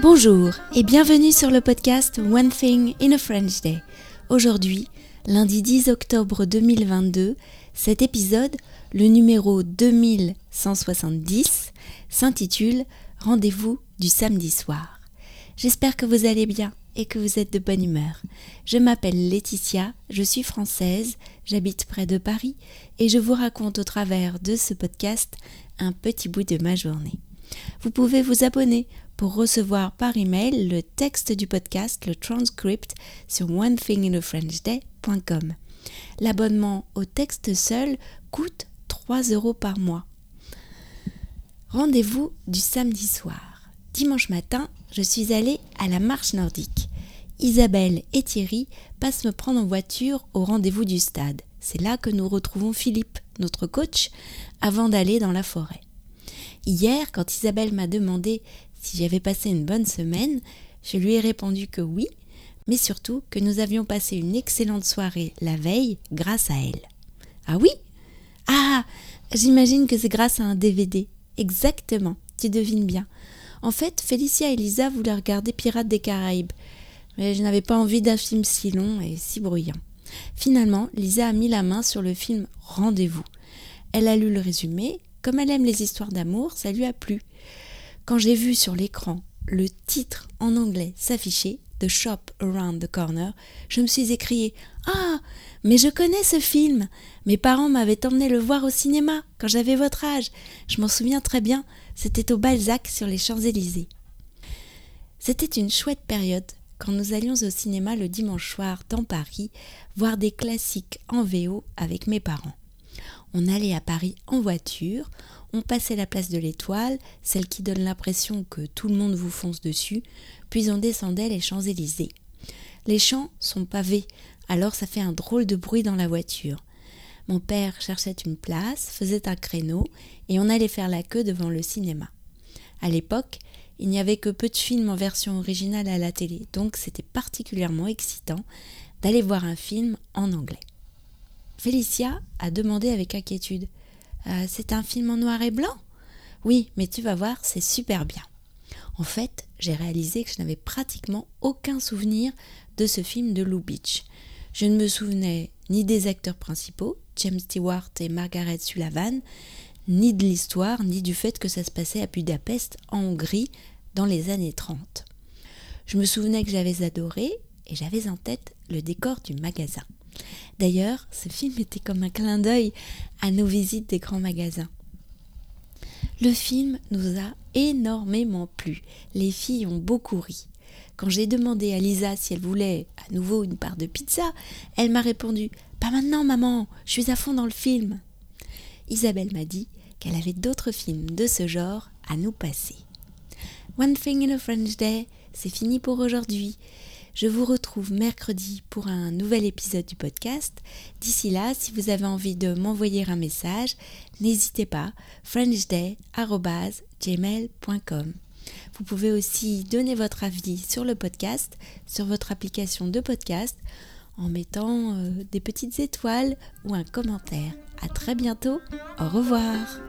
Bonjour et bienvenue sur le podcast One Thing in a French Day. Aujourd'hui, lundi 10 octobre 2022, cet épisode, le numéro 2170, s'intitule Rendez-vous du samedi soir. J'espère que vous allez bien et que vous êtes de bonne humeur. Je m'appelle Laetitia, je suis française, j'habite près de Paris et je vous raconte au travers de ce podcast un petit bout de ma journée. Vous pouvez vous abonner pour recevoir par email le texte du podcast, le transcript sur onethinginafrenchday.com. L'abonnement au texte seul coûte 3 euros par mois. Rendez-vous du samedi soir. Dimanche matin, je suis allée à la marche nordique. Isabelle et Thierry passent me prendre en voiture au rendez-vous du stade. C'est là que nous retrouvons Philippe, notre coach, avant d'aller dans la forêt. Hier, quand Isabelle m'a demandé si j'avais passé une bonne semaine, je lui ai répondu que oui, mais surtout que nous avions passé une excellente soirée la veille grâce à elle. Ah oui? Ah J'imagine que c'est grâce à un DVD. Exactement, tu devines bien. En fait, Félicia et Lisa voulaient regarder Pirates des Caraïbes, mais je n'avais pas envie d'un film si long et si bruyant. Finalement, Lisa a mis la main sur le film Rendez-vous. Elle a lu le résumé. Comme elle aime les histoires d'amour, ça lui a plu. Quand j'ai vu sur l'écran le titre en anglais s'afficher, The Shop Around the Corner, je me suis écrié Ah Mais je connais ce film Mes parents m'avaient emmené le voir au cinéma quand j'avais votre âge. Je m'en souviens très bien, c'était au Balzac sur les Champs-Élysées. C'était une chouette période quand nous allions au cinéma le dimanche soir dans Paris voir des classiques en VO avec mes parents. On allait à Paris en voiture, on passait la place de l'Étoile, celle qui donne l'impression que tout le monde vous fonce dessus, puis on descendait les Champs-Élysées. Les champs sont pavés, alors ça fait un drôle de bruit dans la voiture. Mon père cherchait une place, faisait un créneau, et on allait faire la queue devant le cinéma. À l'époque, il n'y avait que peu de films en version originale à la télé, donc c'était particulièrement excitant d'aller voir un film en anglais. Félicia a demandé avec inquiétude euh, c'est un film en noir et blanc Oui, mais tu vas voir, c'est super bien. En fait, j'ai réalisé que je n'avais pratiquement aucun souvenir de ce film de Lou Beach. Je ne me souvenais ni des acteurs principaux, James Stewart et Margaret Sullivan, ni de l'histoire, ni du fait que ça se passait à Budapest, en Hongrie, dans les années 30. Je me souvenais que j'avais adoré et j'avais en tête le décor du magasin. D'ailleurs, ce film était comme un clin d'œil à nos visites des grands magasins. Le film nous a énormément plu. Les filles ont beaucoup ri. Quand j'ai demandé à Lisa si elle voulait à nouveau une part de pizza, elle m'a répondu Pas maintenant, maman, je suis à fond dans le film. Isabelle m'a dit qu'elle avait d'autres films de ce genre à nous passer. One Thing in a French Day, c'est fini pour aujourd'hui. Je vous retrouve mercredi pour un nouvel épisode du podcast. D'ici là, si vous avez envie de m'envoyer un message, n'hésitez pas, frenchday.gmail.com. Vous pouvez aussi donner votre avis sur le podcast, sur votre application de podcast, en mettant euh, des petites étoiles ou un commentaire. À très bientôt. Au revoir.